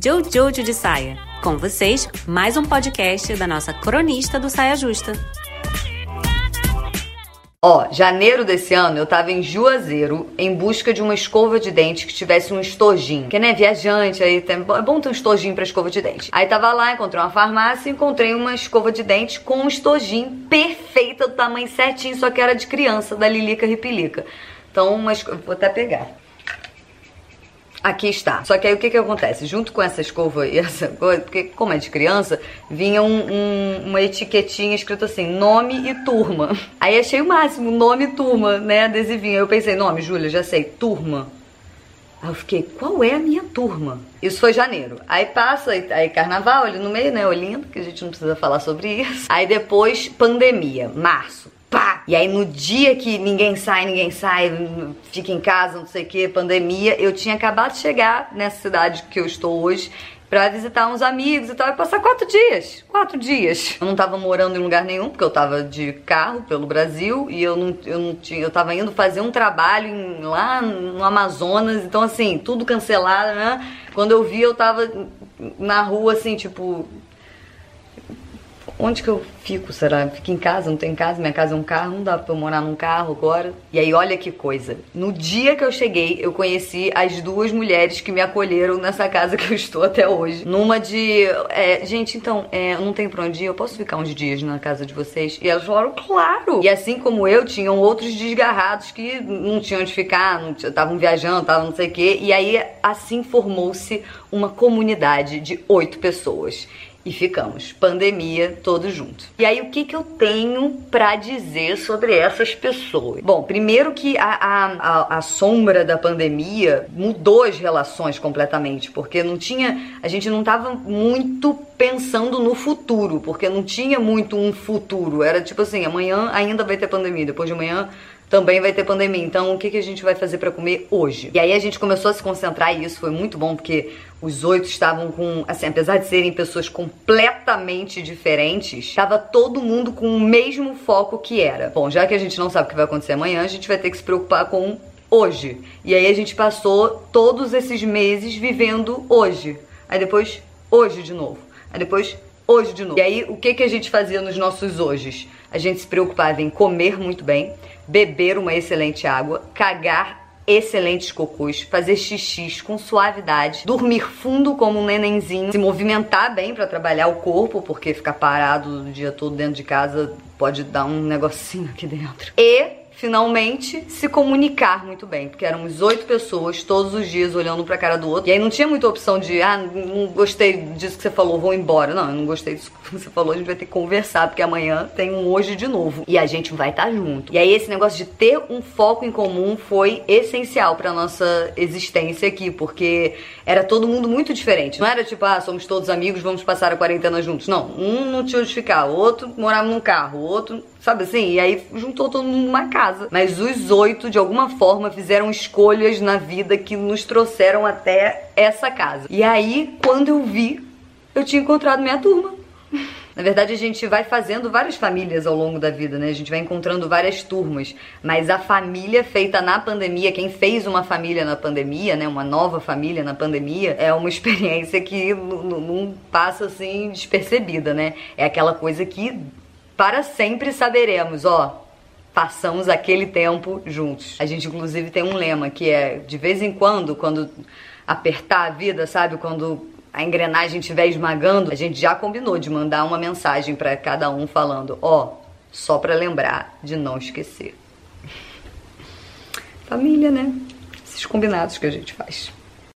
Jojo de Saia. Com vocês, mais um podcast da nossa cronista do Saia Justa. Ó, janeiro desse ano eu tava em Juazeiro em busca de uma escova de dente que tivesse um estojinho. Porque, né, viajante, aí tem, é bom ter um estojinho pra escova de dente. Aí tava lá, encontrei uma farmácia e encontrei uma escova de dente com um estojinho perfeita, do tamanho certinho, só que era de criança, da Lilica Ripilica. Então, uma escova, vou até pegar. Aqui está. Só que aí o que que acontece? Junto com essa escova e essa coisa, porque como é de criança, vinha um, um, uma etiquetinha escrito assim, nome e turma. Aí achei o máximo, nome e turma, né, adesivinho. Eu pensei, nome, Júlia, já sei, turma. Aí eu fiquei, qual é a minha turma? Isso foi janeiro. Aí passa, aí carnaval ali no meio, né, Olinda, que a gente não precisa falar sobre isso. Aí depois, pandemia, março! E aí no dia que ninguém sai, ninguém sai, fica em casa, não sei o que, pandemia, eu tinha acabado de chegar nessa cidade que eu estou hoje pra visitar uns amigos e tal, e passar quatro dias. Quatro dias. Eu não tava morando em lugar nenhum, porque eu tava de carro pelo Brasil e eu não, eu não tinha. Eu tava indo fazer um trabalho em, lá no Amazonas, então assim, tudo cancelado, né? Quando eu vi, eu tava na rua, assim, tipo, Onde que eu fico, será? Fico em casa, não tenho casa, minha casa é um carro, não dá pra eu morar num carro agora. E aí, olha que coisa. No dia que eu cheguei, eu conheci as duas mulheres que me acolheram nessa casa que eu estou até hoje. Numa de. É, gente, então, é, eu não tenho pra onde ir, eu posso ficar uns dias na casa de vocês? E elas falaram, claro! E assim como eu, tinham outros desgarrados que não tinham onde ficar, estavam viajando, estavam não sei o quê. E aí, assim formou-se uma comunidade de oito pessoas e ficamos. Pandemia, todos juntos. E aí, o que, que eu tenho para dizer sobre essas pessoas? Bom, primeiro que a, a, a, a, sombra da pandemia mudou as relações completamente, porque não tinha. A gente não tava muito pensando no futuro, porque não tinha muito um futuro. Era tipo assim, amanhã ainda vai ter pandemia, depois de amanhã também vai ter pandemia. Então, o que, que a gente vai fazer para comer hoje? E aí a gente começou a se concentrar e isso foi muito bom, porque os oito estavam com, assim, apesar de serem pessoas completamente diferentes, estava todo mundo com o mesmo foco que era. Bom, já que a gente não sabe o que vai acontecer amanhã, a gente vai ter que se preocupar com hoje. E aí a gente passou todos esses meses vivendo hoje. Aí depois, hoje de novo. Aí depois, hoje de novo. E aí, o que, que a gente fazia nos nossos hojes? A gente se preocupava em comer muito bem, beber uma excelente água, cagar excelentes cocôs, fazer xixis com suavidade, dormir fundo como um nenenzinho, se movimentar bem para trabalhar o corpo, porque ficar parado o dia todo dentro de casa pode dar um negocinho aqui dentro. E finalmente se comunicar muito bem, porque éramos oito pessoas todos os dias olhando pra cara do outro. E aí não tinha muita opção de, ah, não gostei disso que você falou, vou embora. Não, eu não gostei disso que você falou, a gente vai ter que conversar, porque amanhã tem um hoje de novo. E a gente vai estar tá junto. E aí esse negócio de ter um foco em comum foi essencial pra nossa existência aqui, porque era todo mundo muito diferente. Não era tipo, ah, somos todos amigos, vamos passar a quarentena juntos. Não, um não tinha onde ficar, outro morava num carro, outro sabe assim? E aí juntou todo mundo numa casa. Mas os oito, de alguma forma, fizeram escolhas na vida que nos trouxeram até essa casa. E aí, quando eu vi, eu tinha encontrado minha turma. Na verdade, a gente vai fazendo várias famílias ao longo da vida, né? A gente vai encontrando várias turmas. Mas a família feita na pandemia, quem fez uma família na pandemia, né? Uma nova família na pandemia, é uma experiência que não passa assim despercebida, né? É aquela coisa que para sempre saberemos, ó, passamos aquele tempo juntos. A gente inclusive tem um lema que é de vez em quando, quando apertar a vida, sabe, quando a engrenagem estiver esmagando, a gente já combinou de mandar uma mensagem para cada um falando, ó, só para lembrar de não esquecer. Família, né? Esses combinados que a gente faz.